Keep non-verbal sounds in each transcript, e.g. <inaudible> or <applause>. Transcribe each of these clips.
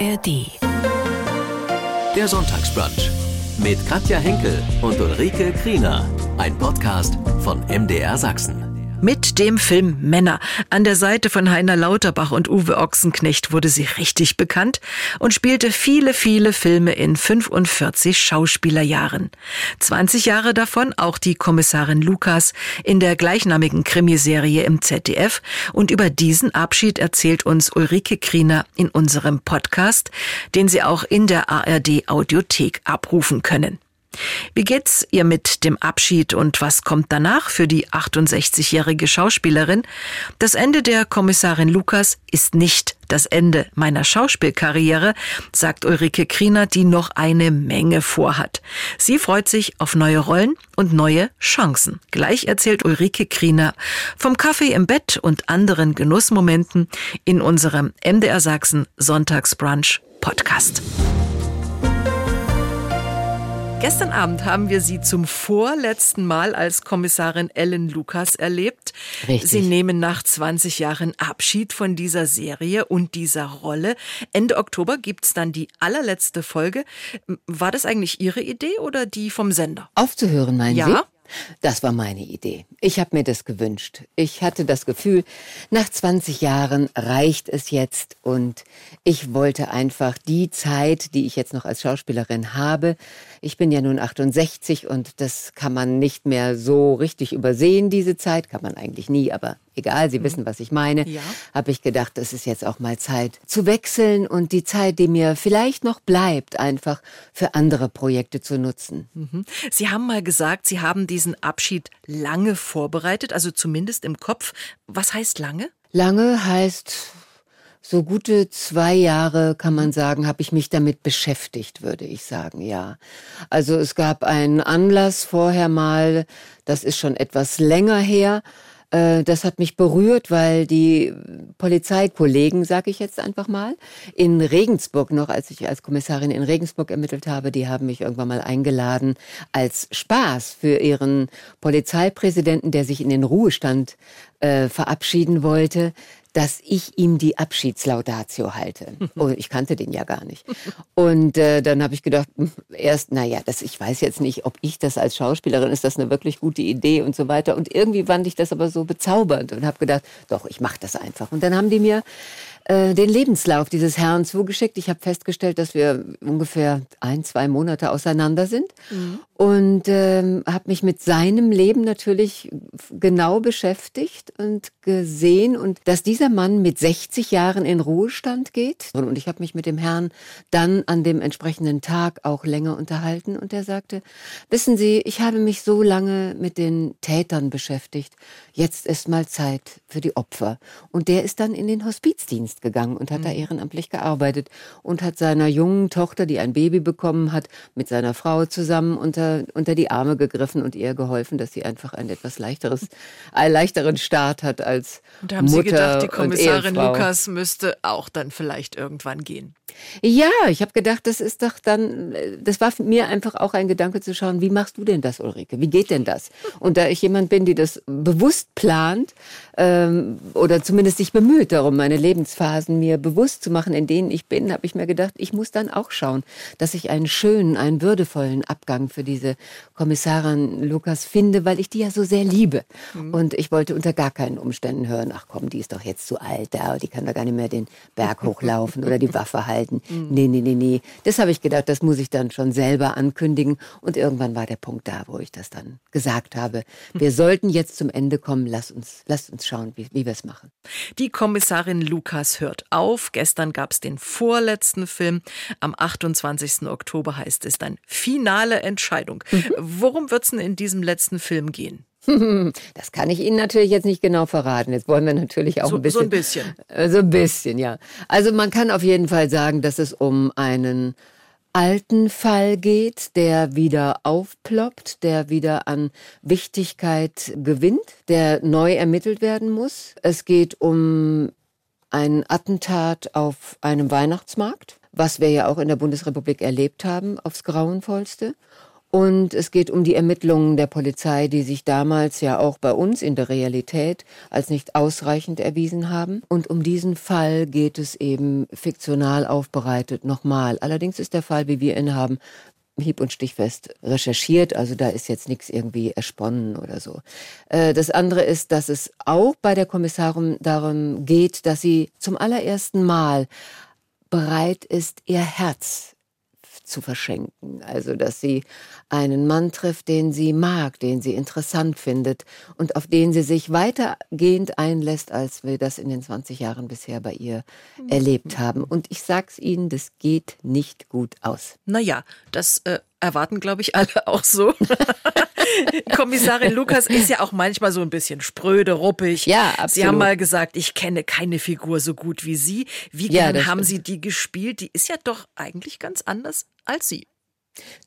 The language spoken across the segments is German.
ARD. Der Sonntagsbrunch mit Katja Henkel und Ulrike Kriener. Ein Podcast von MDR Sachsen. Mit dem Film Männer an der Seite von Heiner Lauterbach und Uwe Ochsenknecht wurde sie richtig bekannt und spielte viele, viele Filme in 45 Schauspielerjahren. 20 Jahre davon auch die Kommissarin Lukas in der gleichnamigen Krimiserie im ZDF und über diesen Abschied erzählt uns Ulrike Kriener in unserem Podcast, den Sie auch in der ARD Audiothek abrufen können. Wie geht's ihr mit dem Abschied und was kommt danach für die 68-jährige Schauspielerin? Das Ende der Kommissarin Lukas ist nicht das Ende meiner Schauspielkarriere, sagt Ulrike Kriener, die noch eine Menge vorhat. Sie freut sich auf neue Rollen und neue Chancen. Gleich erzählt Ulrike Kriener vom Kaffee im Bett und anderen Genussmomenten in unserem MDR Sachsen Sonntagsbrunch Podcast. Gestern Abend haben wir Sie zum vorletzten Mal als Kommissarin Ellen Lukas erlebt. Richtig. Sie nehmen nach 20 Jahren Abschied von dieser Serie und dieser Rolle. Ende Oktober gibt's dann die allerletzte Folge. War das eigentlich Ihre Idee oder die vom Sender? Aufzuhören, meinen Ja. Sie? Das war meine Idee. Ich habe mir das gewünscht. Ich hatte das Gefühl, nach 20 Jahren reicht es jetzt und ich wollte einfach die Zeit, die ich jetzt noch als Schauspielerin habe, ich bin ja nun 68 und das kann man nicht mehr so richtig übersehen, diese Zeit, kann man eigentlich nie, aber egal, Sie wissen, was ich meine, Ja. habe ich gedacht, es ist jetzt auch mal Zeit zu wechseln und die Zeit, die mir vielleicht noch bleibt, einfach für andere Projekte zu nutzen. Mhm. Sie haben mal gesagt, Sie haben diesen Abschied lange vorbereitet, also zumindest im Kopf. Was heißt lange? Lange heißt so gute zwei Jahre, kann man sagen, habe ich mich damit beschäftigt, würde ich sagen, ja. Also es gab einen Anlass vorher mal, das ist schon etwas länger her. Äh, Das hat mich berührt, weil die Polizeikollegen, sage ich jetzt einfach mal, in Regensburg noch, als ich als Kommissarin in Regensburg ermittelt habe, die haben mich irgendwann mal eingeladen als Spaß für ihren Polizeipräsidenten, der sich in den Ruhestand äh, verabschieden wollte, dass ich ihm die Abschiedslaudatio halte. Und <laughs> ich kannte den ja gar nicht. Und äh, dann habe ich gedacht, hm, erst, naja, das, ich weiß jetzt nicht, ob ich das als Schauspielerin, ist das eine wirklich gute Idee und so weiter. Und irgendwie fand ich das aber so bezaubernd und habe gedacht, doch, ich mache das einfach. Und dann haben die mir äh, den Lebenslauf dieses Herrn zugeschickt. Ich habe festgestellt, dass wir ungefähr ein, zwei Monate auseinander sind und ähm, habe mich mit seinem Leben natürlich genau beschäftigt und gesehen und dass dieser Mann mit 60 Jahren in Ruhestand geht. Und ich habe mich mit dem Herrn dann an dem entsprechenden Tag auch länger unterhalten und er sagte, wissen Sie, ich habe mich so lange mit den Tätern beschäftigt, jetzt ist mal Zeit für die Opfer. Und der ist dann in den Hospizdienst gegangen und hat da ehrenamtlich gearbeitet und hat seiner jungen Tochter, die ein Baby bekommen hat, mit seiner Frau zusammen unter, unter die Arme gegriffen und ihr geholfen, dass sie einfach ein etwas leichteres, einen leichteren Start hat als Und haben Mutter Sie gedacht, die Kommissarin. Lukas müsste auch dann vielleicht irgendwann gehen? Ja, ich habe gedacht, das ist doch dann, äh, das war mir einfach auch ein Gedanke zu schauen, wie machst du denn das, Ulrike? Wie geht denn das? Und da ich jemand bin, die das bewusst plant ähm, oder zumindest sich bemüht darum, meine Lebensphasen mir bewusst zu machen, in denen ich bin, habe ich mir gedacht, ich muss dann auch schauen, dass ich einen schönen, einen würdevollen Abgang für diese Kommissarin Lukas finde, weil ich die ja so sehr liebe. Und ich wollte unter gar keinen Umständen hören, ach komm, die ist doch jetzt zu alt da, die kann doch gar nicht mehr den Berg <laughs> hochlaufen oder die Waffe halten. Nee, nee, nee, nee. Das habe ich gedacht, das muss ich dann schon selber ankündigen. Und irgendwann war der Punkt da, wo ich das dann gesagt habe. Wir sollten jetzt zum Ende kommen, lass uns, lass uns schauen, wie, wie wir es machen. Die Kommissarin Lukas hört auf. Gestern gab es den vorletzten Film. Am 28. Oktober heißt es dann finale Entscheidung. Worum wird's denn in diesem letzten Film gehen? <laughs> Das kann ich Ihnen natürlich jetzt nicht genau verraten. Jetzt wollen wir natürlich auch So- ein bisschen. so ein bisschen. Äh, So ein bisschen, ja. Also man kann auf jeden Fall sagen, dass es um einen alten Fall geht, der wieder aufploppt, der wieder an Wichtigkeit gewinnt, der neu ermittelt werden muss. Es geht um ein Attentat auf einem Weihnachtsmarkt, was wir ja auch in der Bundesrepublik erlebt haben, aufs Grauenvollste. Und es geht um die Ermittlungen der Polizei, die sich damals ja auch bei uns in der Realität als nicht ausreichend erwiesen haben. Und um diesen Fall geht es eben fiktional aufbereitet nochmal. Allerdings ist der Fall, wie wir ihn haben, hieb- und stichfest recherchiert. Also da ist jetzt nichts irgendwie ersponnen oder so. Äh, das andere ist, dass es auch bei der Kommissarin darum geht, dass sie zum allerersten Mal bereit ist, ihr Herz zu verschenken. Also, dass sie einen Mann trifft, den sie mag, den sie interessant findet und auf den sie sich weitergehend einlässt, als wir das in den 20 Jahren bisher bei ihr mhm. erlebt haben. Und ich sag's Ihnen, das geht nicht gut aus. Naja, das äh, erwarten, glaube ich, alle auch so. <laughs> <laughs> Kommissarin Lukas ist ja auch manchmal so ein bisschen spröde, ruppig. Ja, absolut. Sie haben mal gesagt, ich kenne keine Figur so gut wie Sie. Wie gern ja, haben Sie die gespielt? Die ist ja doch eigentlich ganz anders als Sie.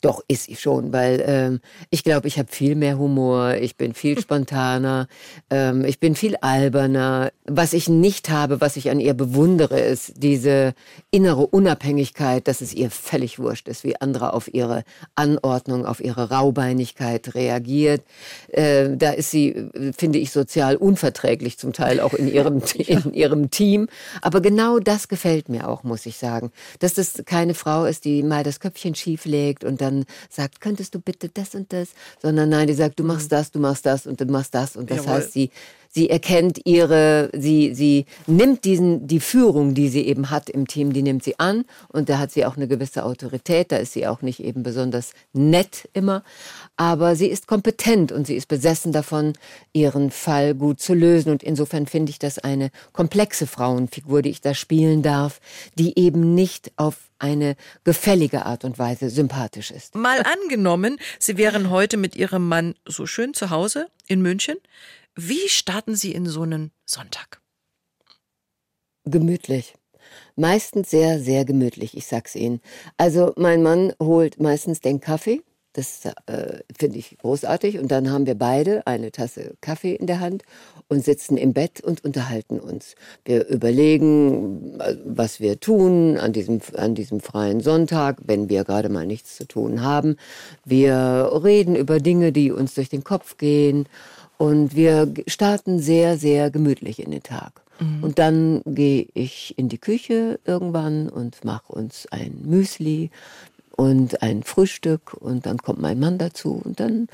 Doch, ist sie schon, weil ähm, ich glaube, ich habe viel mehr Humor, ich bin viel <laughs> spontaner, ähm, ich bin viel alberner. Was ich nicht habe, was ich an ihr bewundere, ist diese innere Unabhängigkeit, dass es ihr völlig wurscht ist, wie andere auf ihre Anordnung, auf ihre Raubeinigkeit reagiert. Äh, da ist sie, finde ich, sozial unverträglich zum Teil auch in ihrem, <laughs> in ihrem Team. Aber genau das gefällt mir auch, muss ich sagen. Dass das keine Frau ist, die mal das Köpfchen schief legt und dann sagt, könntest du bitte das und das, sondern nein, die sagt, du machst mhm. das, du machst das und du machst das und das Jawohl. heißt, sie sie erkennt ihre, sie, sie nimmt diesen, die Führung, die sie eben hat im Team, die nimmt sie an und da hat sie auch eine gewisse Autorität, da ist sie auch nicht eben besonders nett immer, aber sie ist kompetent und sie ist besessen davon, ihren Fall gut zu lösen und insofern finde ich das eine komplexe Frauenfigur, die ich da spielen darf, die eben nicht auf eine gefällige Art und Weise sympathisch ist. Mal angenommen, Sie wären heute mit Ihrem Mann so schön zu Hause in München. Wie starten Sie in so einen Sonntag? Gemütlich. Meistens sehr, sehr gemütlich, ich sag's Ihnen. Also mein Mann holt meistens den Kaffee. Das äh, finde ich großartig. Und dann haben wir beide eine Tasse Kaffee in der Hand und sitzen im Bett und unterhalten uns. Wir überlegen, was wir tun an diesem, an diesem freien Sonntag, wenn wir gerade mal nichts zu tun haben. Wir reden über Dinge, die uns durch den Kopf gehen. Und wir starten sehr, sehr gemütlich in den Tag. Mhm. Und dann gehe ich in die Küche irgendwann und mache uns ein Müsli und ein Frühstück und dann kommt mein Mann dazu und dann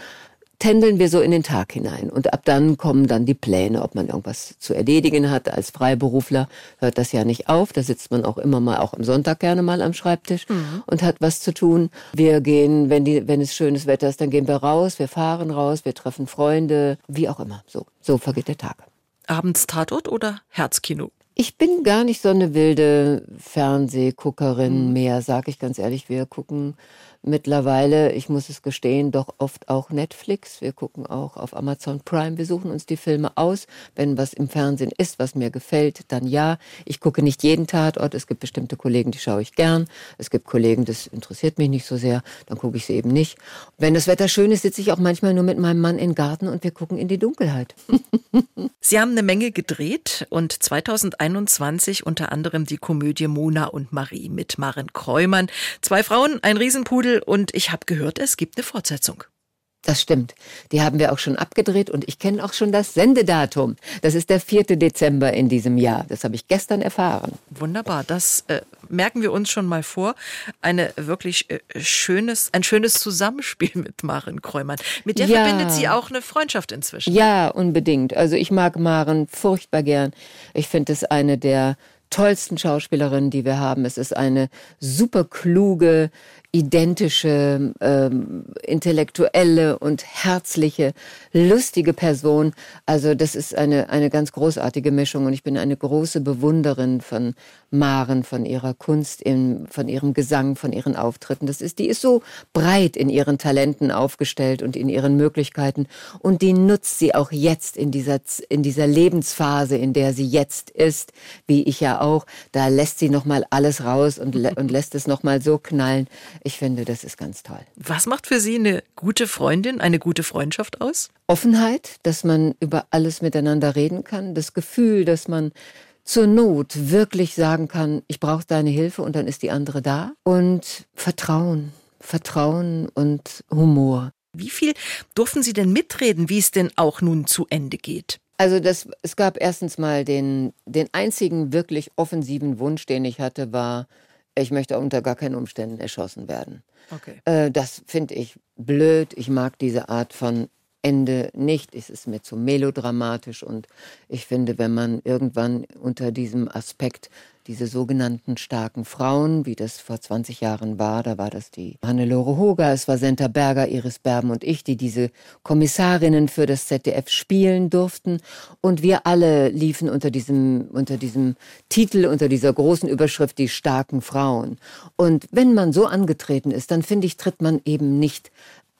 tändeln wir so in den Tag hinein. Und ab dann kommen dann die Pläne, ob man irgendwas zu erledigen hat. Als Freiberufler hört das ja nicht auf. Da sitzt man auch immer mal, auch am Sonntag gerne mal am Schreibtisch mhm. und hat was zu tun. Wir gehen, wenn, die, wenn es schönes Wetter ist, dann gehen wir raus, wir fahren raus, wir treffen Freunde, wie auch immer. So, so vergeht der Tag. Abends Tatort oder Herzkino? Ich bin gar nicht so eine wilde Fernsehguckerin mhm. mehr, sag ich ganz ehrlich. Wir gucken mittlerweile, ich muss es gestehen, doch oft auch Netflix. Wir gucken auch auf Amazon Prime. Wir suchen uns die Filme aus. Wenn was im Fernsehen ist, was mir gefällt, dann ja. Ich gucke nicht jeden Tatort. Es gibt bestimmte Kollegen, die schaue ich gern. Es gibt Kollegen, das interessiert mich nicht so sehr. Dann gucke ich sie eben nicht. Wenn das Wetter schön ist, sitze ich auch manchmal nur mit meinem Mann im Garten und wir gucken in die Dunkelheit. <laughs> Sie haben eine Menge gedreht und 2021 unter anderem die Komödie Mona und Marie mit Maren Kräumann. Zwei Frauen, ein Riesenpudel Titel und ich habe gehört, es gibt eine Fortsetzung. Das stimmt. Die haben wir auch schon abgedreht und ich kenne auch schon das Sendedatum. Das ist der 4. Dezember in diesem Jahr. Das habe ich gestern erfahren. Wunderbar. Das äh, merken wir uns schon mal vor. Eine wirklich äh, schönes, ein schönes Zusammenspiel <laughs> mit Maren Kräumann. Mit der ja. verbindet sie auch eine Freundschaft inzwischen. Ja, unbedingt. Also ich mag Maren furchtbar gern. Ich finde es eine der tollsten Schauspielerinnen, die wir haben. Es ist eine super kluge, identische, ähm, intellektuelle und herzliche, lustige Person. Also das ist eine, eine ganz großartige Mischung und ich bin eine große Bewunderin von Maren, von ihrer Kunst, in, von ihrem Gesang, von ihren Auftritten. Das ist, die ist so breit in ihren Talenten aufgestellt und in ihren Möglichkeiten und die nutzt sie auch jetzt in dieser, in dieser Lebensphase, in der sie jetzt ist, wie ich ja auch. Da lässt sie nochmal alles raus und, und lässt es nochmal so knallen. Ich finde, das ist ganz toll. Was macht für Sie eine gute Freundin, eine gute Freundschaft aus? Offenheit, dass man über alles miteinander reden kann, das Gefühl, dass man zur Not wirklich sagen kann, ich brauche deine Hilfe und dann ist die andere da. Und Vertrauen. Vertrauen und Humor. Wie viel durften Sie denn mitreden, wie es denn auch nun zu Ende geht? Also das, es gab erstens mal den, den einzigen wirklich offensiven Wunsch, den ich hatte, war, ich möchte unter gar keinen Umständen erschossen werden. Okay. Äh, das finde ich blöd. Ich mag diese Art von Ende nicht. Es ist mir zu melodramatisch und ich finde, wenn man irgendwann unter diesem Aspekt diese sogenannten starken Frauen, wie das vor 20 Jahren war, da war das die Hannelore Hoger, es war Senta Berger, Iris Berben und ich, die diese Kommissarinnen für das ZDF spielen durften und wir alle liefen unter diesem, unter diesem Titel, unter dieser großen Überschrift die starken Frauen. Und wenn man so angetreten ist, dann finde ich, tritt man eben nicht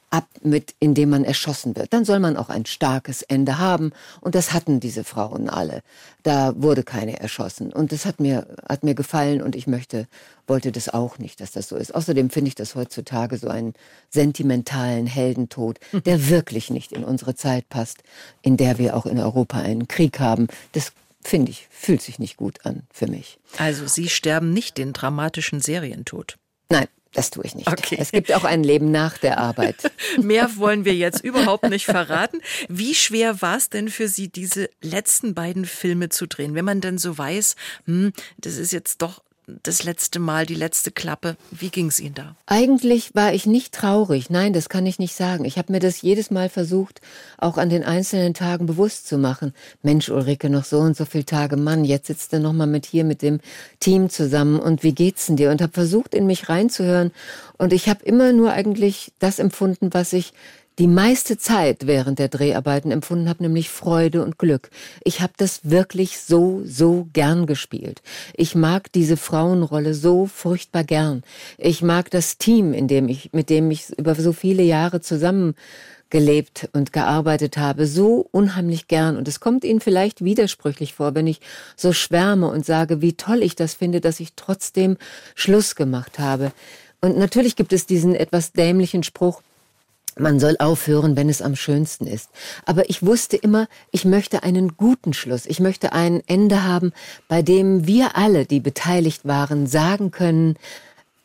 ab mit, indem man erschossen wird. Dann soll man auch ein starkes Ende haben. Und das hatten diese Frauen alle. Da wurde keine erschossen. Und das hat mir, hat mir gefallen und ich möchte, wollte das auch nicht, dass das so ist. Außerdem finde ich das heutzutage so einen sentimentalen Heldentod, der wirklich nicht in unsere Zeit passt, in der wir auch in Europa einen Krieg haben. Das finde ich, fühlt sich nicht gut an für mich. Also Sie sterben nicht den dramatischen Serientod. Nein, das tue ich nicht. Okay. Es gibt auch ein Leben nach der Arbeit. <laughs> Mehr wollen wir jetzt überhaupt nicht verraten. Wie schwer war es denn für Sie, diese letzten beiden Filme zu drehen? Wenn man denn so weiß, hm, das ist jetzt doch das letzte Mal, die letzte Klappe. Wie ging es Ihnen da? Eigentlich war ich nicht traurig. Nein, das kann ich nicht sagen. Ich habe mir das jedes Mal versucht, auch an den einzelnen Tagen bewusst zu machen. Mensch, Ulrike, noch so und so viele Tage, Mann, jetzt sitzt du noch mal mit hier mit dem Team zusammen und wie geht's denn dir? Und habe versucht, in mich reinzuhören. Und ich habe immer nur eigentlich das empfunden, was ich die meiste Zeit während der Dreharbeiten empfunden habe, nämlich Freude und Glück. Ich habe das wirklich so, so gern gespielt. Ich mag diese Frauenrolle so furchtbar gern. Ich mag das Team, in dem ich, mit dem ich über so viele Jahre zusammen gelebt und gearbeitet habe, so unheimlich gern. Und es kommt Ihnen vielleicht widersprüchlich vor, wenn ich so schwärme und sage, wie toll ich das finde, dass ich trotzdem Schluss gemacht habe. Und natürlich gibt es diesen etwas dämlichen Spruch, man soll aufhören, wenn es am schönsten ist. Aber ich wusste immer, ich möchte einen guten Schluss. Ich möchte ein Ende haben, bei dem wir alle, die beteiligt waren, sagen können,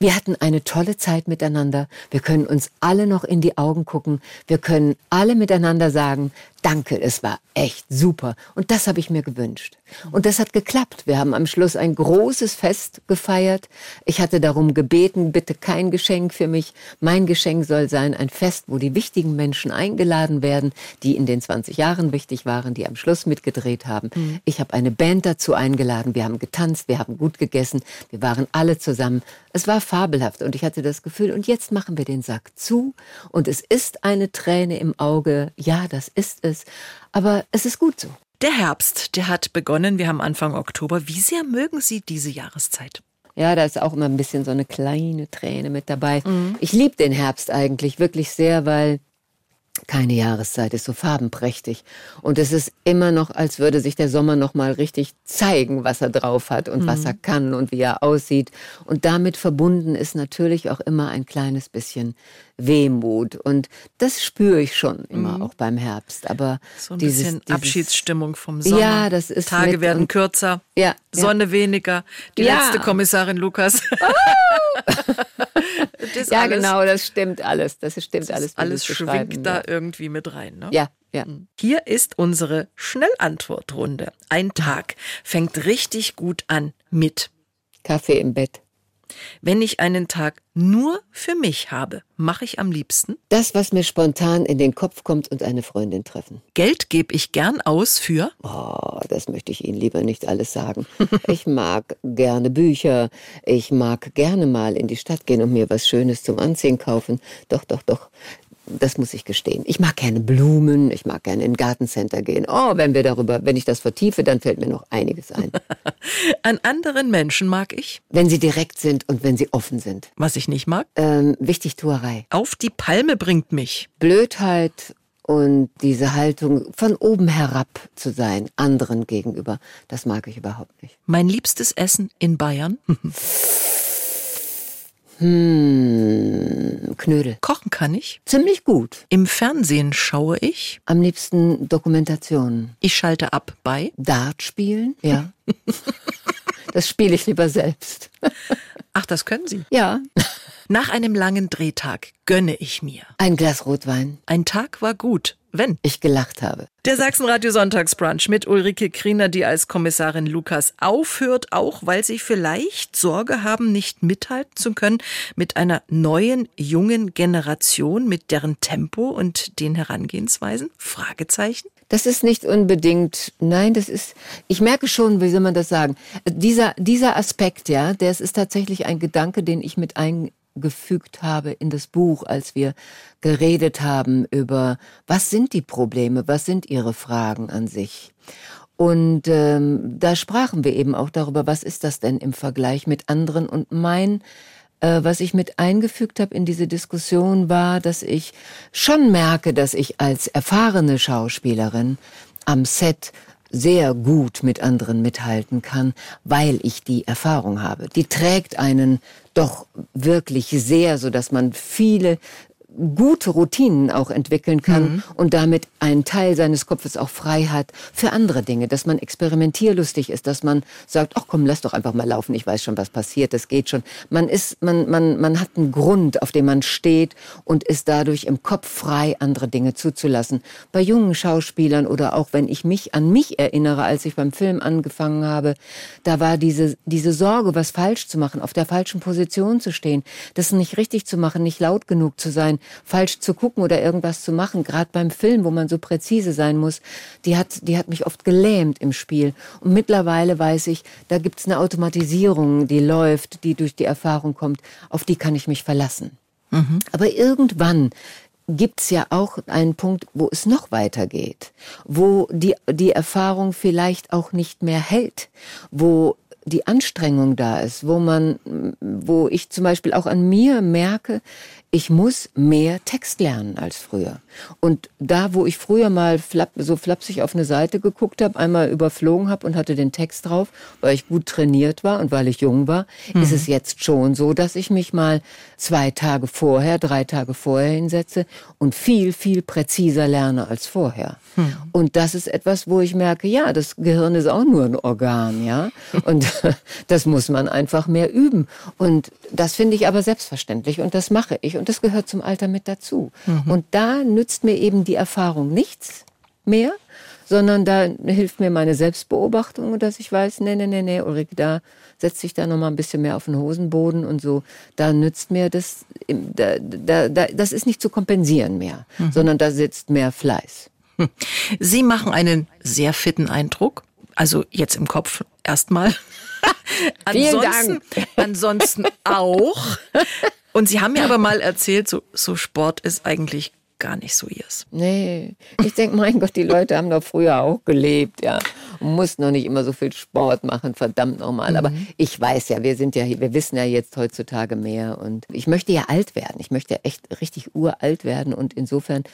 wir hatten eine tolle Zeit miteinander. Wir können uns alle noch in die Augen gucken. Wir können alle miteinander sagen, danke, es war echt super. Und das habe ich mir gewünscht. Und das hat geklappt. Wir haben am Schluss ein großes Fest gefeiert. Ich hatte darum gebeten, bitte kein Geschenk für mich. Mein Geschenk soll sein ein Fest, wo die wichtigen Menschen eingeladen werden, die in den 20 Jahren wichtig waren, die am Schluss mitgedreht haben. Mhm. Ich habe eine Band dazu eingeladen. Wir haben getanzt, wir haben gut gegessen. Wir waren alle zusammen. Es war fabelhaft und ich hatte das Gefühl, und jetzt machen wir den Sack zu. Und es ist eine Träne im Auge. Ja, das ist es ist. Aber es ist gut so. Der Herbst, der hat begonnen. Wir haben Anfang Oktober. Wie sehr mögen Sie diese Jahreszeit? Ja, da ist auch immer ein bisschen so eine kleine Träne mit dabei. Mhm. Ich liebe den Herbst eigentlich wirklich sehr, weil keine Jahreszeit ist so farbenprächtig und es ist immer noch, als würde sich der Sommer noch mal richtig zeigen, was er drauf hat und mhm. was er kann und wie er aussieht und damit verbunden ist natürlich auch immer ein kleines bisschen Wehmut und das spüre ich schon immer mhm. auch beim Herbst. Aber so ein dieses, bisschen dieses, Abschiedsstimmung vom Sommer. Ja, das ist Tage werden kürzer, ja, Sonne ja. weniger. Die ja. letzte Kommissarin Lukas. <laughs> Oh. ja, alles, genau, das stimmt alles. Das stimmt das alles. Alles schwingt da irgendwie mit rein. Ne? Ja, ja. Mhm. Hier ist unsere Schnellantwortrunde. Ein Tag fängt richtig gut an mit Kaffee im Bett. Wenn ich einen Tag nur für mich habe, mache ich am liebsten das, was mir spontan in den Kopf kommt und eine Freundin treffen. Geld gebe ich gern aus für Oh, das möchte ich Ihnen lieber nicht alles sagen. <laughs> ich mag gerne Bücher, ich mag gerne mal in die Stadt gehen und mir was Schönes zum Anziehen kaufen. Doch, doch, doch das muss ich gestehen. Ich mag gerne Blumen, ich mag gerne in Gartencenter gehen. Oh, wenn wir darüber, wenn ich das vertiefe, dann fällt mir noch einiges ein. <laughs> An anderen Menschen mag ich? Wenn sie direkt sind und wenn sie offen sind. Was ich nicht mag? Ähm, Wichtigtuerei. Auf die Palme bringt mich. Blödheit und diese Haltung von oben herab zu sein, anderen gegenüber, das mag ich überhaupt nicht. Mein liebstes Essen in Bayern? <laughs> Hm, Knödel. Kochen kann ich. Ziemlich gut. Im Fernsehen schaue ich. Am liebsten Dokumentationen. Ich schalte ab bei. Dart spielen, ja. <laughs> das spiele ich lieber selbst. Ach, das können Sie? Ja. Nach einem langen Drehtag gönne ich mir. Ein Glas Rotwein. Ein Tag war gut, wenn ich gelacht habe. Der Sachsenradio Sonntagsbrunch mit Ulrike Kriener, die als Kommissarin Lukas aufhört, auch weil sie vielleicht Sorge haben, nicht mithalten zu können mit einer neuen, jungen Generation, mit deren Tempo und den Herangehensweisen? Fragezeichen? Das ist nicht unbedingt, nein, das ist, ich merke schon, wie soll man das sagen? Dieser, dieser Aspekt, ja, der ist tatsächlich ein Gedanke, den ich mit eingefügt habe in das Buch, als wir geredet haben über, was sind die Probleme, was sind ihre Fragen an sich. Und ähm, da sprachen wir eben auch darüber, was ist das denn im Vergleich mit anderen. Und mein äh, was ich mit eingefügt habe in diese Diskussion war, dass ich schon merke, dass ich als erfahrene Schauspielerin am Set sehr gut mit anderen mithalten kann, weil ich die Erfahrung habe. Die trägt einen doch wirklich sehr, so dass man viele gute Routinen auch entwickeln kann mhm. und damit einen Teil seines Kopfes auch frei hat für andere Dinge, dass man experimentierlustig ist, dass man sagt, ach komm, lass doch einfach mal laufen, ich weiß schon, was passiert, das geht schon. Man ist, man, man, man hat einen Grund, auf dem man steht und ist dadurch im Kopf frei, andere Dinge zuzulassen. Bei jungen Schauspielern oder auch wenn ich mich an mich erinnere, als ich beim Film angefangen habe, da war diese, diese Sorge, was falsch zu machen, auf der falschen Position zu stehen, das nicht richtig zu machen, nicht laut genug zu sein, falsch zu gucken oder irgendwas zu machen, gerade beim Film, wo man so präzise sein muss, die hat, die hat mich oft gelähmt im Spiel. Und mittlerweile weiß ich, da gibt es eine Automatisierung, die läuft, die durch die Erfahrung kommt, auf die kann ich mich verlassen. Mhm. Aber irgendwann gibt's ja auch einen Punkt, wo es noch weitergeht, wo die, die Erfahrung vielleicht auch nicht mehr hält, wo die Anstrengung da ist, wo man, wo ich zum Beispiel auch an mir merke, ich muss mehr Text lernen als früher. Und da, wo ich früher mal flapp, so flapsig auf eine Seite geguckt habe, einmal überflogen habe und hatte den Text drauf, weil ich gut trainiert war und weil ich jung war, mhm. ist es jetzt schon so, dass ich mich mal zwei Tage vorher, drei Tage vorher hinsetze und viel, viel präziser lerne als vorher. Mhm. Und das ist etwas, wo ich merke, ja, das Gehirn ist auch nur ein Organ, ja. Und <laughs> das muss man einfach mehr üben. Und das finde ich aber selbstverständlich und das mache ich und das gehört zum Alter mit dazu. Mhm. Und da nützt mir eben die Erfahrung nichts mehr, sondern da hilft mir meine Selbstbeobachtung, dass ich weiß, nee, nee, nee, nee, Ulrike, da setzt sich da noch mal ein bisschen mehr auf den Hosenboden und so. Da nützt mir das, da, da, da, das ist nicht zu kompensieren mehr, mhm. sondern da sitzt mehr Fleiß. <laughs> Sie machen einen sehr fitten Eindruck. Also jetzt im Kopf erstmal. <laughs> ansonsten, <laughs> ansonsten auch. Und Sie haben mir aber mal erzählt, so, so Sport ist eigentlich gar nicht so ihrs. Nee, ich denke, mein Gott, die Leute haben doch früher auch gelebt, ja. Und mussten noch nicht immer so viel Sport machen, verdammt nochmal. Mhm. Aber ich weiß ja, wir sind ja, wir wissen ja jetzt heutzutage mehr. Und ich möchte ja alt werden. Ich möchte echt richtig uralt werden. Und insofern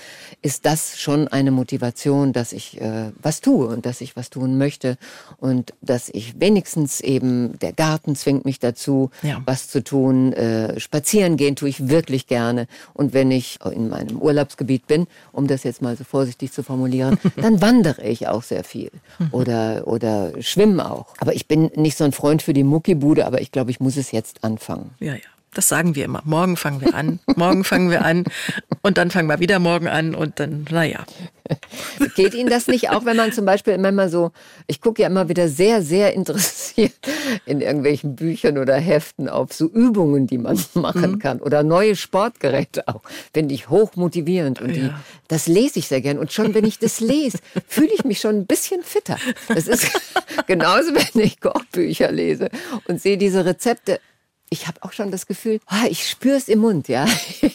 ist das schon eine Motivation, dass ich äh, was tue und dass ich was tun möchte. Und dass ich wenigstens eben, der Garten zwingt mich dazu, ja. was zu tun. Äh, spazieren gehen tue ich wirklich gerne. Und wenn ich in meinem Urlaubs Gebiet bin, um das jetzt mal so vorsichtig zu formulieren, <laughs> dann wandere ich auch sehr viel mhm. oder, oder schwimme auch. Aber ich bin nicht so ein Freund für die Muckibude, aber ich glaube, ich muss es jetzt anfangen. Ja, ja. Das sagen wir immer. Morgen fangen wir an, morgen fangen wir an und dann fangen wir wieder morgen an und dann, naja. Geht Ihnen das nicht auch, wenn man zum Beispiel immer so, ich gucke ja immer wieder sehr, sehr interessiert in irgendwelchen Büchern oder Heften auf so Übungen, die man machen mhm. kann oder neue Sportgeräte auch. Finde ich hoch motivierend und die, ja. das lese ich sehr gern. Und schon, wenn ich das lese, fühle ich mich schon ein bisschen fitter. Das ist <laughs> genauso, wenn ich Kochbücher lese und sehe diese Rezepte ich habe auch schon das Gefühl, oh, ich spüre es im Mund, ja.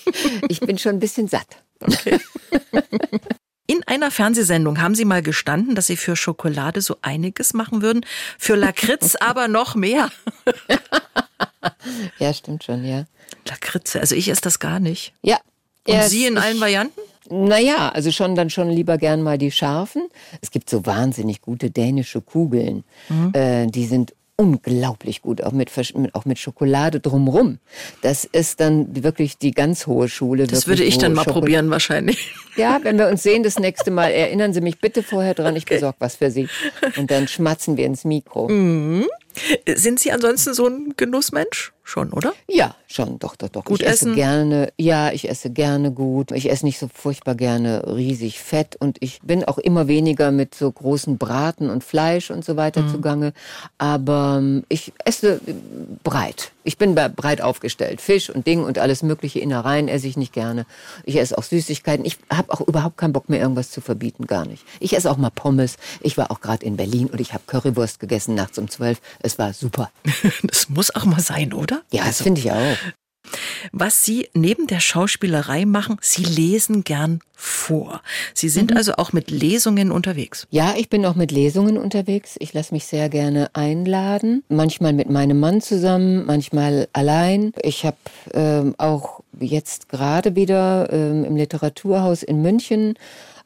<laughs> ich bin schon ein bisschen satt. Okay. In einer Fernsehsendung haben Sie mal gestanden, dass Sie für Schokolade so einiges machen würden, für Lakritz <laughs> aber noch mehr. <laughs> ja, stimmt schon, ja. Lakritze, also ich esse das gar nicht. Ja. Und Sie in allen Varianten? Naja, also schon dann schon lieber gern mal die scharfen. Es gibt so wahnsinnig gute dänische Kugeln. Mhm. Äh, die sind unglaublich gut, auch mit, auch mit Schokolade drumrum. Das ist dann wirklich die ganz hohe Schule. Das würde ich dann mal Schokol probieren wahrscheinlich. <laughs> Ja, wenn wir uns sehen das nächste Mal, erinnern Sie mich bitte vorher dran, ich okay. besorge was für Sie. Und dann schmatzen wir ins Mikro. Mhm. Sind Sie ansonsten so ein Genussmensch? Schon, oder? Ja, schon, doch, doch, doch. Gut ich essen? esse gerne, ja, ich esse gerne gut. Ich esse nicht so furchtbar gerne riesig fett und ich bin auch immer weniger mit so großen Braten und Fleisch und so weiter zugange. Aber ähm, ich esse breit. Ich bin breit aufgestellt. Fisch und Ding und alles mögliche Innereien esse ich nicht gerne. Ich esse auch Süßigkeiten. Ich habe auch überhaupt keinen Bock mehr irgendwas zu verbieten, gar nicht. Ich esse auch mal Pommes. Ich war auch gerade in Berlin und ich habe Currywurst gegessen nachts um zwölf. Es war super. <laughs> Das muss auch mal sein, oder? Ja, das finde ich auch. Was Sie neben der Schauspielerei machen, Sie lesen gern vor. Sie sind Mhm. also auch mit Lesungen unterwegs. Ja, ich bin auch mit Lesungen unterwegs. Ich lasse mich sehr gerne einladen. Manchmal mit meinem Mann zusammen, manchmal allein. Ich habe ähm, auch jetzt gerade wieder ähm, im Literaturhaus in München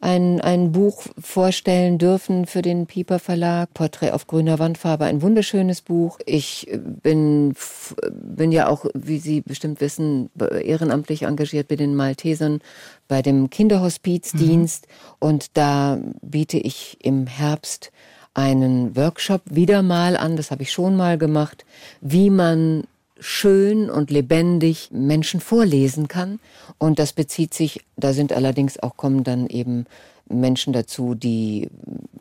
ein, ein Buch vorstellen dürfen für den Pieper Verlag. Porträt auf grüner Wandfarbe, ein wunderschönes Buch. Ich äh, bin, f- bin ja auch, wie Sie bestimmt wissen, ehrenamtlich engagiert bei den Maltesern bei dem Kinderhospizdienst und da biete ich im Herbst einen Workshop wieder mal an, das habe ich schon mal gemacht, wie man schön und lebendig Menschen vorlesen kann. Und das bezieht sich, da sind allerdings auch, kommen dann eben Menschen dazu, die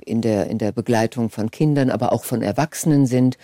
in der, in der Begleitung von Kindern, aber auch von Erwachsenen sind.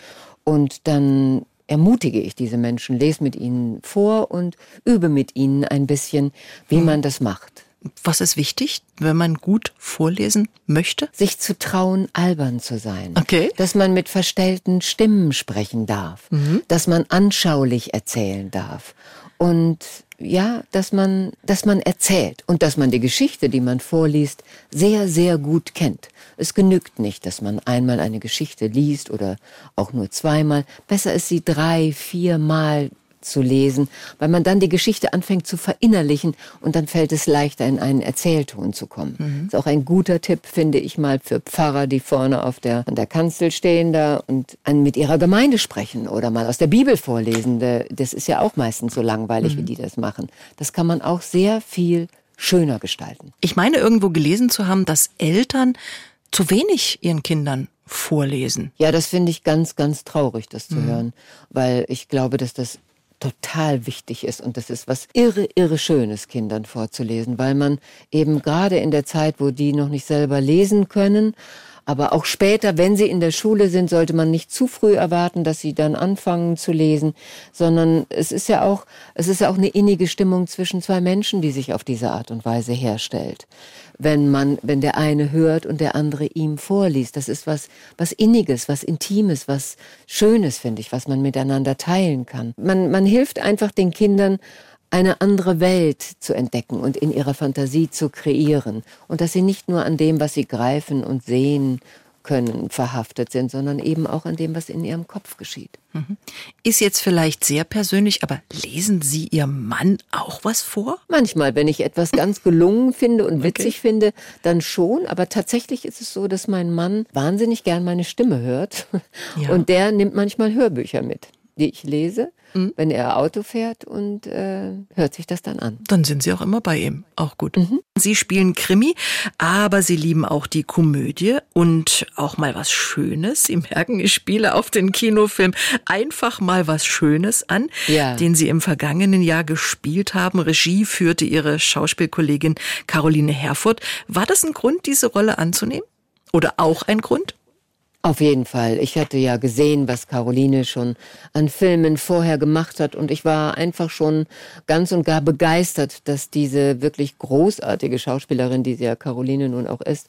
Und dann ermutige ich diese Menschen, lese mit ihnen vor und übe mit ihnen ein bisschen, wie man das macht. Was ist wichtig, wenn man gut vorlesen möchte? sich zu trauen, albern zu sein. Okay. Dass man mit verstellten Stimmen sprechen darf. Dass man anschaulich erzählen darf. Und ja, dass man, dass man erzählt und dass man die Geschichte, die man vorliest, sehr, sehr gut kennt. Es genügt nicht, dass man einmal eine Geschichte liest oder auch nur zweimal. Besser ist sie drei, viermal zu lesen, weil man dann die Geschichte anfängt zu verinnerlichen und dann fällt es leichter, in einen Erzählton zu kommen. Ist auch ein guter Tipp, finde ich mal, für Pfarrer, die vorne auf der, an der Kanzel stehen da und mit ihrer Gemeinde sprechen oder mal aus der Bibel vorlesen. Da- Das ist ja auch meistens so langweilig, wie die das machen. Das kann man auch sehr viel schöner gestalten. Ich meine irgendwo gelesen zu haben, dass Eltern zu wenig ihren Kindern vorlesen. Ja, das finde ich ganz, ganz traurig, das zu hören, weil ich glaube, dass das total wichtig ist. Und das ist was irre, irre Schönes, Kindern vorzulesen, weil man eben gerade in der Zeit, wo die noch nicht selber lesen können, aber auch später, wenn sie in der Schule sind, sollte man nicht zu früh erwarten, dass sie dann anfangen zu lesen, sondern es ist ja auch, es ist ja auch eine innige Stimmung zwischen zwei Menschen, die sich auf diese Art und Weise herstellt. Wenn man, wenn der eine hört und der andere ihm vorliest, das ist was, was Inniges, was Intimes, was Schönes, finde ich, was man miteinander teilen kann. Man, man hilft einfach den Kindern, eine andere Welt zu entdecken und in ihrer Fantasie zu kreieren. Und dass sie nicht nur an dem, was sie greifen und sehen können, verhaftet sind, sondern eben auch an dem, was in ihrem Kopf geschieht. Ist jetzt vielleicht sehr persönlich, aber lesen Sie Ihrem Mann auch was vor? Manchmal, wenn ich etwas ganz gelungen finde und witzig finde, dann schon. Aber tatsächlich ist es so, dass mein Mann wahnsinnig gern meine Stimme hört. Ja. Und der nimmt manchmal Hörbücher mit, die ich lese, Mhm. wenn er Auto fährt und äh, hört sich das dann an. Dann sind Sie auch immer bei ihm. Auch gut. Mhm. Sie spielen Krimi, aber Sie lieben auch die Komödie und auch mal was Schönes. Sie merken, ich spiele auf den Kinofilm einfach mal was Schönes an, Ja. den Sie im vergangenen Jahr gespielt haben. Regie führte Ihre Schauspielkollegin Caroline Herfurth. War das ein Grund, diese Rolle anzunehmen? Oder auch ein Grund? Auf jeden Fall. Ich hatte ja gesehen, was Caroline schon an Filmen vorher gemacht hat und ich war einfach schon ganz und gar begeistert, dass diese wirklich großartige Schauspielerin, die ja Caroline nun auch ist,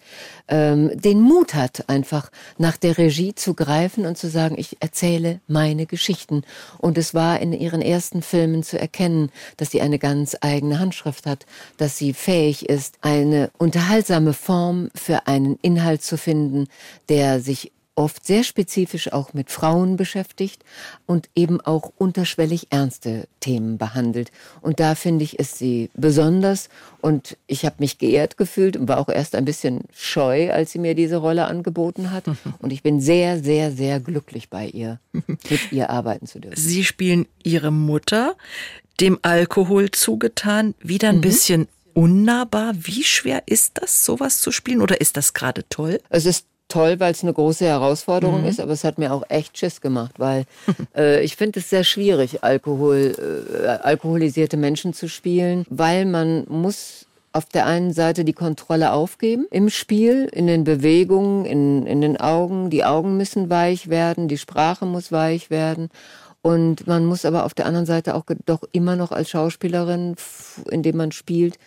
ähm, den Mut hat, einfach nach der Regie zu greifen und zu sagen, ich erzähle meine Geschichten. Und es war in ihren ersten Filmen zu erkennen, dass sie eine ganz eigene Handschrift hat, dass sie fähig ist, eine unterhaltsame Form für einen Inhalt zu finden, der sich oft sehr spezifisch auch mit Frauen beschäftigt und eben auch unterschwellig ernste Themen behandelt. Und da finde ich, ist sie besonders und ich habe mich geehrt gefühlt und war auch erst ein bisschen scheu, als sie mir diese Rolle angeboten hat. <laughs> Und ich bin sehr, sehr, sehr glücklich bei ihr, mit ihr arbeiten zu dürfen. Sie spielen Ihre Mutter, dem Alkohol zugetan, wieder Mhm. ein bisschen unnahbar. Wie schwer ist das, sowas zu spielen? Oder ist das gerade toll? Es ist toll, weil es eine große Herausforderung mhm. ist, aber es hat mir auch echt Schiss gemacht, weil <laughs> äh, ich finde es sehr schwierig, Alkohol, äh, alkoholisierte Menschen zu spielen, weil man muss auf der einen Seite die Kontrolle aufgeben im Spiel, in den Bewegungen, in, in den Augen. Die Augen müssen weich werden, die Sprache muss weich werden. Und man muss aber auf der anderen Seite auch doch immer noch als Schauspielerin, indem man spielt,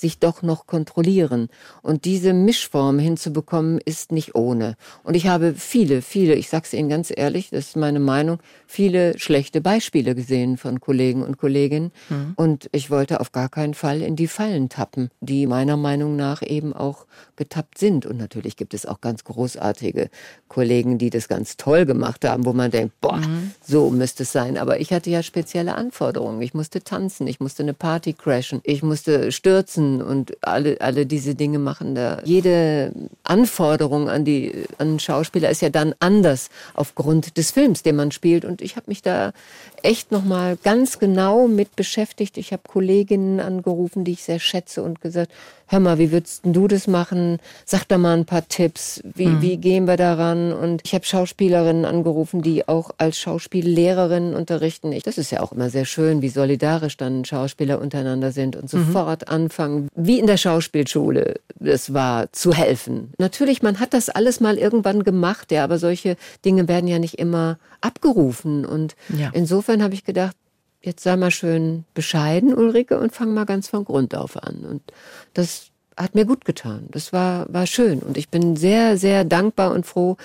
sich doch noch kontrollieren. Und diese Mischform hinzubekommen, ist nicht ohne. Und ich habe viele, viele, ich sage es Ihnen ganz ehrlich, das ist meine Meinung, viele schlechte Beispiele gesehen von Kollegen und Kolleginnen. Mhm. Und ich wollte auf gar keinen Fall in die Fallen tappen, die meiner Meinung nach eben auch getappt sind. Und natürlich gibt es auch ganz großartige Kollegen, die das ganz toll gemacht haben, wo man denkt, boah, mhm. so müsste es sein. Aber ich hatte ja spezielle Anforderungen. Ich musste tanzen, ich musste eine Party crashen, ich musste stürzen, und alle, alle diese Dinge machen da. Jede Anforderung an die an den Schauspieler ist ja dann anders aufgrund des Films, den man spielt. Und ich habe mich da echt nochmal ganz genau mit beschäftigt. Ich habe Kolleginnen angerufen, die ich sehr schätze und gesagt, hör mal, wie würdest du das machen? Sag da mal ein paar Tipps. Wie, mhm. wie gehen wir daran? Und ich habe Schauspielerinnen angerufen, die auch als Schauspiellehrerinnen unterrichten. Ich, das ist ja auch immer sehr schön, wie solidarisch dann Schauspieler untereinander sind und mhm. sofort mhm. anfangen, wie in der Schauspielschule es war, zu helfen. Natürlich, man hat das alles mal irgendwann gemacht, ja, aber solche Dinge werden ja nicht immer abgerufen. Und ja. insofern habe ich gedacht, jetzt sei mal schön bescheiden, Ulrike, und fang mal ganz von Grund auf an. Und das hat mir gut getan. Das war, war schön. Und ich bin sehr, sehr dankbar und froh,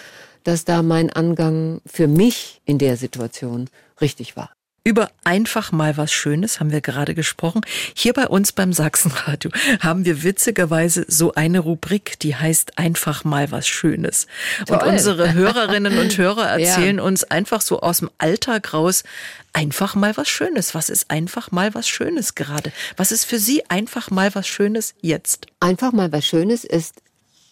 dass da mein Angang für mich in der Situation richtig war. Über einfach mal was Schönes haben wir gerade gesprochen. Hier bei uns beim Sachsenradio haben wir witzigerweise so eine Rubrik, die heißt einfach mal was Schönes. Toll. Und unsere Hörerinnen und Hörer <laughs> erzählen ja. uns einfach so aus dem Alltag raus einfach mal was Schönes. Was ist einfach mal was Schönes gerade? Was ist für Sie einfach mal was Schönes jetzt? Einfach mal was Schönes ist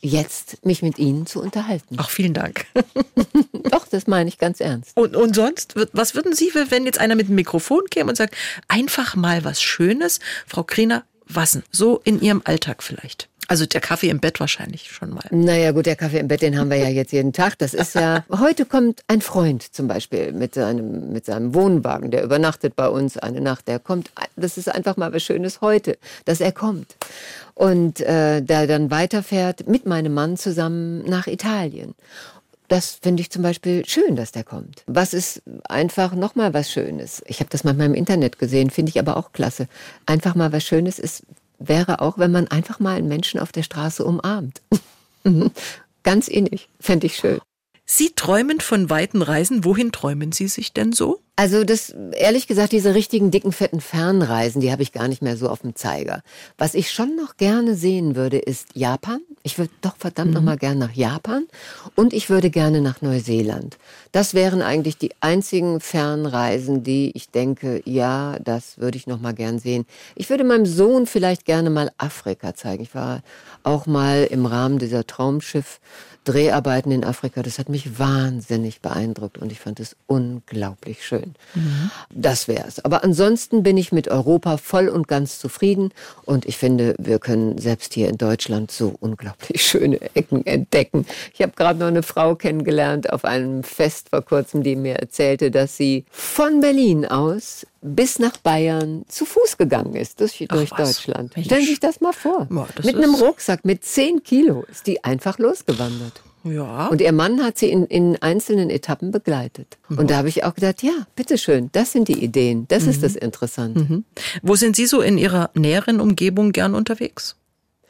jetzt mich mit Ihnen zu unterhalten. Ach, vielen Dank. <laughs> Doch, das meine ich ganz ernst. Und, und sonst, was würden Sie, wenn jetzt einer mit dem Mikrofon käme und sagt, einfach mal was Schönes, Frau Kriener, was denn? So in Ihrem Alltag vielleicht? Also der Kaffee im Bett wahrscheinlich schon mal. Naja gut, der Kaffee im Bett, den haben wir ja jetzt jeden Tag. Das ist ja, <laughs> heute kommt ein Freund zum Beispiel mit seinem, mit seinem Wohnwagen, der übernachtet bei uns eine Nacht. Der kommt, das ist einfach mal was Schönes heute, dass er kommt. Und äh, der dann weiterfährt mit meinem Mann zusammen nach Italien. Das finde ich zum Beispiel schön, dass der kommt. Was ist einfach nochmal was Schönes? Ich habe das manchmal im Internet gesehen, finde ich aber auch klasse. Einfach mal was Schönes ist wäre auch, wenn man einfach mal einen Menschen auf der Straße umarmt. <laughs> Ganz innig, fände ich schön. Sie träumen von weiten Reisen. Wohin träumen Sie sich denn so? Also das, ehrlich gesagt, diese richtigen dicken, fetten Fernreisen, die habe ich gar nicht mehr so auf dem Zeiger. Was ich schon noch gerne sehen würde, ist Japan. Ich würde doch verdammt mhm. noch mal gerne nach Japan und ich würde gerne nach Neuseeland. Das wären eigentlich die einzigen Fernreisen, die ich denke, ja, das würde ich noch mal gern sehen. Ich würde meinem Sohn vielleicht gerne mal Afrika zeigen. Ich war auch mal im Rahmen dieser Traumschiff Dreharbeiten in Afrika. Das hat mich wahnsinnig beeindruckt und ich fand es unglaublich schön. Mhm. Das wär's. Aber ansonsten bin ich mit Europa voll und ganz zufrieden und ich finde, wir können selbst hier in Deutschland so unglaublich <laughs> schöne Ecken entdecken. Ich habe gerade noch eine Frau kennengelernt auf einem Fest vor kurzem, die mir erzählte, dass sie von Berlin aus bis nach Bayern zu Fuß gegangen ist durch, durch Deutschland. Stellen Sie sich das mal vor. Ja, mit einem Rucksack mit 10 Kilo ist die einfach losgewandert. Ja. Und ihr Mann hat sie in, in einzelnen Etappen begleitet. Mhm. Und da habe ich auch gedacht, ja, bitteschön, das sind die Ideen, das mhm. ist das Interessante. Mhm. Wo sind Sie so in Ihrer näheren Umgebung gern unterwegs?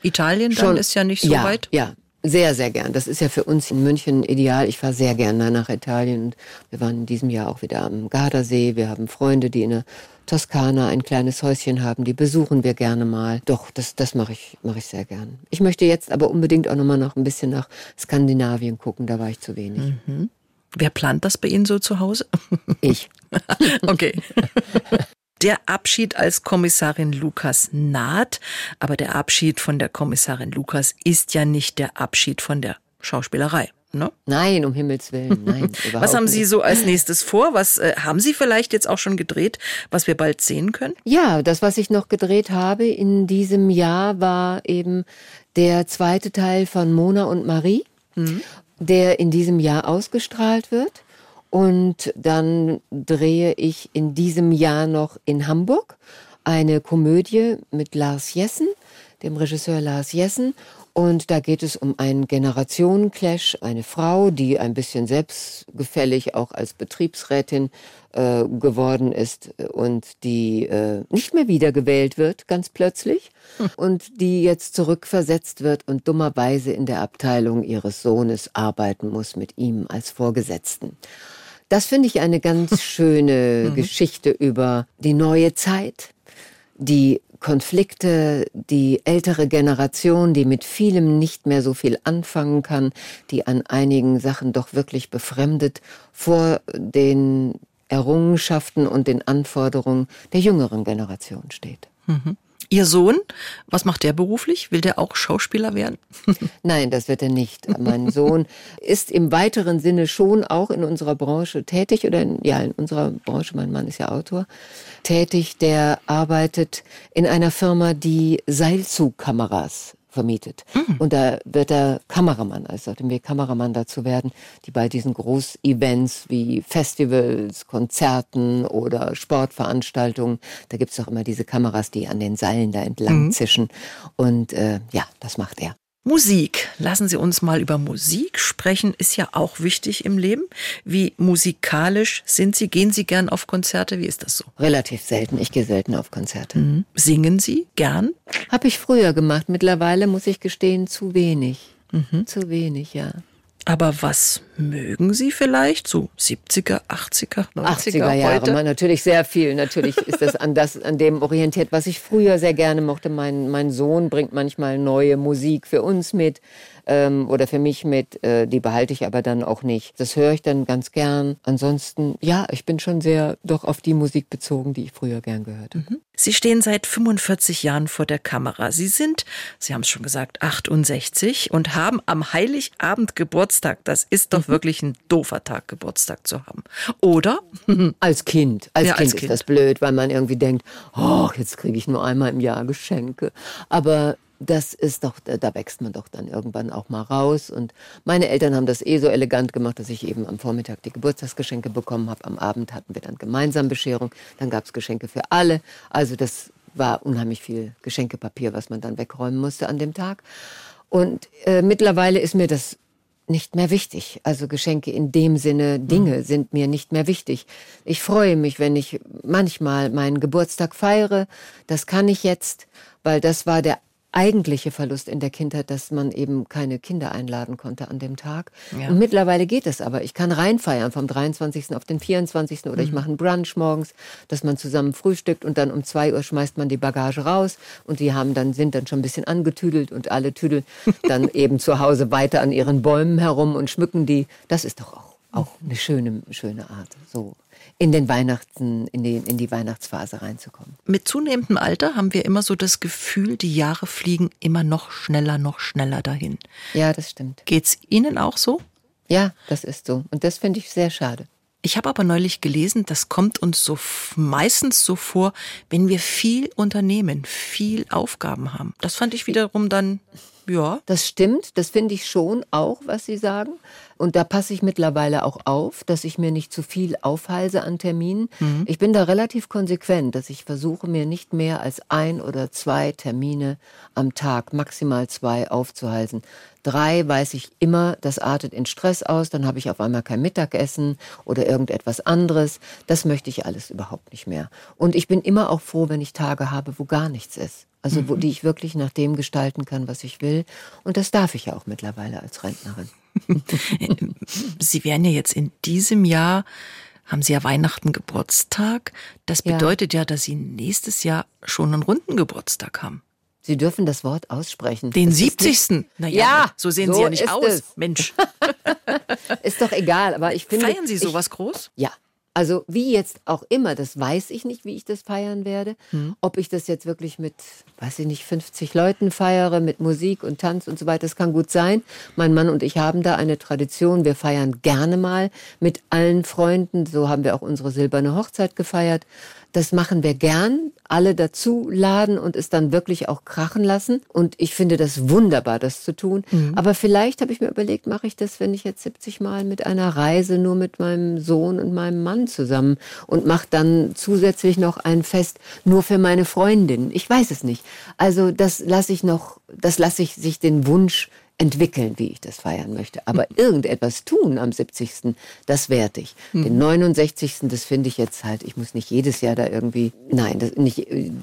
Italien dann Schon, ist ja nicht so ja, weit. Ja, sehr, sehr gern. Das ist ja für uns in München ideal. Ich fahre sehr gern nach Italien. Und wir waren in diesem Jahr auch wieder am Gardasee. Wir haben Freunde, die in der Toskana ein kleines Häuschen haben. Die besuchen wir gerne mal. Doch, das, das mache ich, mache ich sehr gern. Ich möchte jetzt aber unbedingt auch nochmal noch ein bisschen nach Skandinavien gucken. Da war ich zu wenig. Mhm. Wer plant das bei Ihnen so zu Hause? Ich. <laughs> okay. <laughs> Der Abschied als Kommissarin Lukas naht, aber der Abschied von der Kommissarin Lukas ist ja nicht der Abschied von der Schauspielerei. Ne? Nein, um Himmels Willen, nein. <laughs> was haben Sie so als nächstes vor? Was äh, haben Sie vielleicht jetzt auch schon gedreht, was wir bald sehen können? Ja, das, was ich noch gedreht habe in diesem Jahr, war eben der zweite Teil von Mona und Marie. Mhm. der in diesem Jahr ausgestrahlt wird. Und dann drehe ich in diesem Jahr noch in Hamburg eine Komödie mit Lars Jessen, dem Regisseur Lars Jessen. Und da geht es um einen Generationenclash. Eine Frau, die ein bisschen selbstgefällig auch als Betriebsrätin äh, geworden ist und die äh, nicht mehr wiedergewählt wird, ganz plötzlich. Hm. Und die jetzt zurückversetzt wird und dummerweise in der Abteilung ihres Sohnes arbeiten muss mit ihm als Vorgesetzten. Das finde ich eine ganz <laughs> schöne mhm. Geschichte über die neue Zeit, die Konflikte, die ältere Generation, die mit vielem nicht mehr so viel anfangen kann, die an einigen Sachen doch wirklich befremdet vor den Errungenschaften und den Anforderungen der jüngeren Generation steht. Mhm. Ihr Sohn, was macht der beruflich? Will der auch Schauspieler werden? <laughs> Nein, das wird er nicht. Mein Sohn ist im weiteren Sinne schon auch in unserer Branche tätig oder in, ja, in unserer Branche, mein Mann ist ja Autor, tätig. Der arbeitet in einer Firma, die Seilzugkameras vermietet. Mhm. Und da wird er Kameramann, also sollten wir Kameramann dazu werden, die bei diesen Groß-Events wie Festivals, Konzerten oder Sportveranstaltungen, da gibt's doch immer diese Kameras, die an den Seilen da entlang mhm. zischen. Und äh, ja, das macht er. Musik. Lassen Sie uns mal über Musik sprechen. Ist ja auch wichtig im Leben. Wie musikalisch sind Sie? Gehen Sie gern auf Konzerte? Wie ist das so? Relativ selten. Ich gehe selten auf Konzerte. Mhm. Singen Sie gern? Habe ich früher gemacht. Mittlerweile muss ich gestehen, zu wenig. Mhm. Zu wenig, ja. Aber was mögen Sie vielleicht? So 70er, 80er, 90er, 80er Jahre, heute? natürlich sehr viel. Natürlich ist das an das, an dem orientiert, was ich früher sehr gerne mochte. Mein, mein Sohn bringt manchmal neue Musik für uns mit ähm, oder für mich mit. Äh, die behalte ich aber dann auch nicht. Das höre ich dann ganz gern. Ansonsten, ja, ich bin schon sehr doch auf die Musik bezogen, die ich früher gern gehört habe. Mhm. Sie stehen seit 45 Jahren vor der Kamera. Sie sind, Sie haben es schon gesagt, 68 und haben am Heiligabend Geburtstag. Das ist doch mhm. wirklich ein doofer Tag, Geburtstag zu haben. Oder? <laughs> Als Kind. Als, ja, kind, als kind ist das blöd, weil man irgendwie denkt, oh, jetzt kriege ich nur einmal im Jahr Geschenke. Aber das ist doch, da wächst man doch dann irgendwann auch mal raus. Und meine Eltern haben das eh so elegant gemacht, dass ich eben am Vormittag die Geburtstagsgeschenke bekommen habe. Am Abend hatten wir dann gemeinsam Bescherung. Dann gab es Geschenke für alle. Also das war unheimlich viel Geschenkepapier, was man dann wegräumen musste an dem Tag. Und äh, mittlerweile ist mir das nicht mehr wichtig. Also Geschenke in dem Sinne, Dinge mhm. sind mir nicht mehr wichtig. Ich freue mich, wenn ich manchmal meinen Geburtstag feiere. Das kann ich jetzt, weil das war der eigentliche Verlust in der Kindheit, dass man eben keine Kinder einladen konnte an dem Tag. Ja. Und mittlerweile geht es aber. Ich kann reinfeiern vom 23. auf den 24. oder mhm. ich mache einen Brunch morgens, dass man zusammen frühstückt und dann um zwei Uhr schmeißt man die Bagage raus und die haben dann, sind dann schon ein bisschen angetüdelt und alle tüdeln <laughs> dann eben zu Hause weiter an ihren Bäumen herum und schmücken die. Das ist doch auch, auch eine schöne, schöne Art. So in den Weihnachten, in die, in die Weihnachtsphase reinzukommen. Mit zunehmendem Alter haben wir immer so das Gefühl, die Jahre fliegen immer noch schneller, noch schneller dahin. Ja, das stimmt. Geht's Ihnen auch so? Ja, das ist so. Und das finde ich sehr schade. Ich habe aber neulich gelesen, das kommt uns so meistens so vor, wenn wir viel unternehmen, viel Aufgaben haben. Das fand ich wiederum dann ja. Das stimmt, das finde ich schon auch, was Sie sagen. Und da passe ich mittlerweile auch auf, dass ich mir nicht zu viel aufhalse an Terminen. Mhm. Ich bin da relativ konsequent, dass ich versuche, mir nicht mehr als ein oder zwei Termine am Tag, maximal zwei, aufzuhalsen. Drei weiß ich immer, das artet in Stress aus, dann habe ich auf einmal kein Mittagessen oder irgendetwas anderes. Das möchte ich alles überhaupt nicht mehr. Und ich bin immer auch froh, wenn ich Tage habe, wo gar nichts ist. Also wo, die <laughs> ich wirklich nach dem gestalten kann, was ich will. Und das darf ich ja auch mittlerweile als Rentnerin. <laughs> Sie werden ja jetzt in diesem Jahr, haben Sie ja Weihnachten Geburtstag. Das bedeutet ja, ja dass Sie nächstes Jahr schon einen runden Geburtstag haben. Sie dürfen das Wort aussprechen. Den das 70. Naja, ja, so sehen so Sie ja nicht aus. Es. Mensch. <laughs> ist doch egal, aber ich finde. Feiern Sie sowas ich, groß? Ja, Also wie jetzt auch immer, das weiß ich nicht, wie ich das feiern werde. Hm. Ob ich das jetzt wirklich mit, weiß ich nicht, 50 Leuten feiere, mit Musik und Tanz und so weiter, das kann gut sein. Mein Mann und ich haben da eine Tradition. Wir feiern gerne mal mit allen Freunden. So haben wir auch unsere silberne Hochzeit gefeiert. Das machen wir gern, alle dazu laden und es dann wirklich auch krachen lassen. Und ich finde das wunderbar, das zu tun. Mhm. Aber vielleicht habe ich mir überlegt, mache ich das, wenn ich jetzt 70 Mal mit einer Reise nur mit meinem Sohn und meinem Mann zusammen und mache dann zusätzlich noch ein Fest nur für meine Freundin. Ich weiß es nicht. Also das lasse ich noch, das lasse ich sich den Wunsch entwickeln, wie ich das feiern möchte. Aber hm. irgendetwas tun am 70. Das werde ich. Mhm. Den 69. das finde ich jetzt halt, ich muss nicht jedes Jahr da irgendwie, nein, das,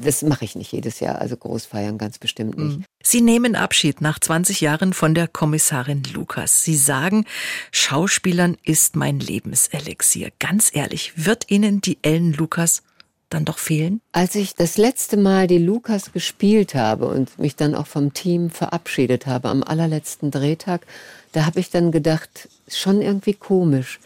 das mache ich nicht jedes Jahr. Also groß feiern ganz bestimmt nicht. Hm. Sie nehmen Abschied nach 20 Jahren von der Kommissarin Lukas. Sie sagen, Schauspielern ist mein Lebenselixier. Ganz ehrlich, wird Ihnen die Ellen Lukas dann doch fehlen? Als ich das letzte Mal die Lukas gespielt habe und mich dann auch vom Team verabschiedet habe am allerletzten Drehtag, da habe ich dann gedacht, schon irgendwie komisch.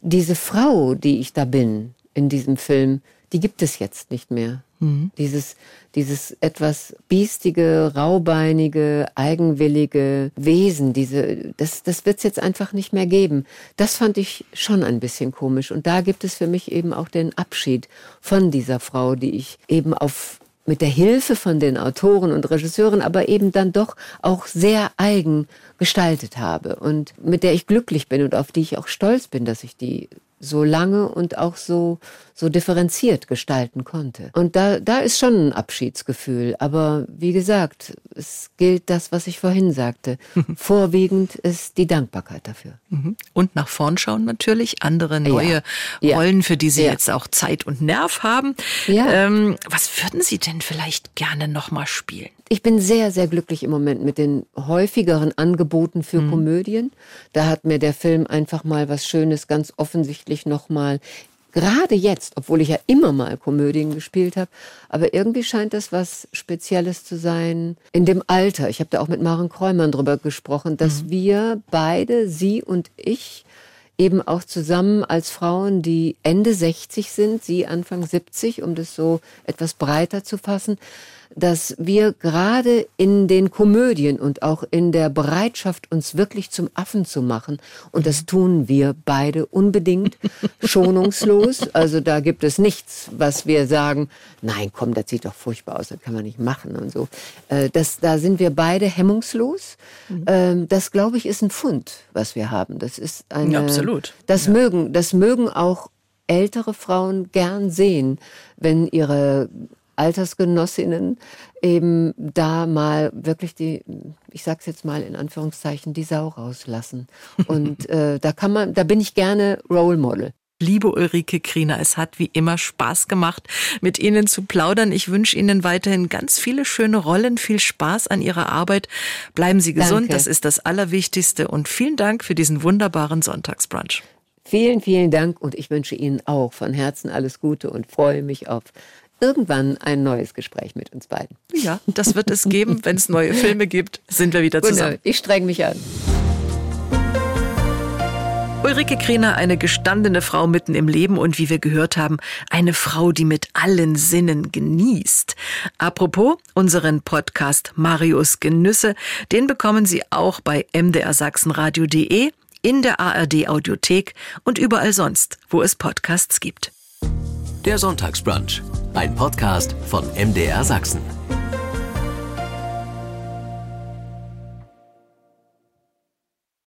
Diese Frau, die ich da bin in diesem Film, die gibt es jetzt nicht mehr. Mhm. Dieses, dieses etwas biestige, raubeinige, eigenwillige Wesen, diese, das, das wird es jetzt einfach nicht mehr geben. Das fand ich schon ein bisschen komisch. Und da gibt es für mich eben auch den Abschied von dieser Frau, die ich eben auf mit der Hilfe von den Autoren und Regisseuren, aber eben dann doch auch sehr eigen gestaltet habe und mit der ich glücklich bin und auf die ich auch stolz bin, dass ich die so lange und auch so, so differenziert gestalten konnte. Und da, da ist schon ein Abschiedsgefühl. Aber wie gesagt, es gilt das, was ich vorhin sagte. Vorwiegend ist die Dankbarkeit dafür. Mhm. Und nach vorn schauen natürlich, andere neue ja. Rollen, für die Sie ja. jetzt auch Zeit und Nerv haben. Ja. Ähm, was würden Sie denn vielleicht gerne nochmal spielen? Ich bin sehr, sehr glücklich im Moment mit den häufigeren Angeboten für mhm. Komödien. Da hat mir der Film einfach mal was Schönes, ganz offensichtlich nochmal gerade jetzt, obwohl ich ja immer mal Komödien gespielt habe, aber irgendwie scheint das was Spezielles zu sein in dem Alter. Ich habe da auch mit Maren Kräumann drüber gesprochen, dass mhm. wir beide, sie und ich, eben auch zusammen als Frauen, die Ende 60 sind, sie Anfang 70, um das so etwas breiter zu fassen, dass wir gerade in den Komödien und auch in der Bereitschaft, uns wirklich zum Affen zu machen, und das tun wir beide unbedingt, <laughs> schonungslos. Also da gibt es nichts, was wir sagen, nein, komm, das sieht doch furchtbar aus, das kann man nicht machen und so. Äh, das, da sind wir beide hemmungslos. Mhm. Ähm, das, glaube ich, ist ein Fund, was wir haben. Das ist eine, ja, absolut. Das ja. mögen, das mögen auch ältere Frauen gern sehen, wenn ihre Altersgenossinnen eben da mal wirklich die, ich sag's jetzt mal in Anführungszeichen, die Sau rauslassen. <laughs> Und äh, da kann man, da bin ich gerne Role Model. Liebe Ulrike Kriener, es hat wie immer Spaß gemacht, mit Ihnen zu plaudern. Ich wünsche Ihnen weiterhin ganz viele schöne Rollen, viel Spaß an Ihrer Arbeit. Bleiben Sie gesund, Danke. das ist das Allerwichtigste. Und vielen Dank für diesen wunderbaren Sonntagsbrunch. Vielen, vielen Dank und ich wünsche Ihnen auch von Herzen alles Gute und freue mich auf irgendwann ein neues Gespräch mit uns beiden. Ja, das wird es geben. Wenn es neue Filme gibt, sind wir wieder zusammen. Ich streng mich an. Ulrike Kriener, eine gestandene Frau mitten im Leben und wie wir gehört haben, eine Frau, die mit allen Sinnen genießt. Apropos, unseren Podcast Marius Genüsse, den bekommen Sie auch bei mdrsachsenradio.de, in der ARD Audiothek und überall sonst, wo es Podcasts gibt. Der Sonntagsbrunch ein Podcast von MDR Sachsen.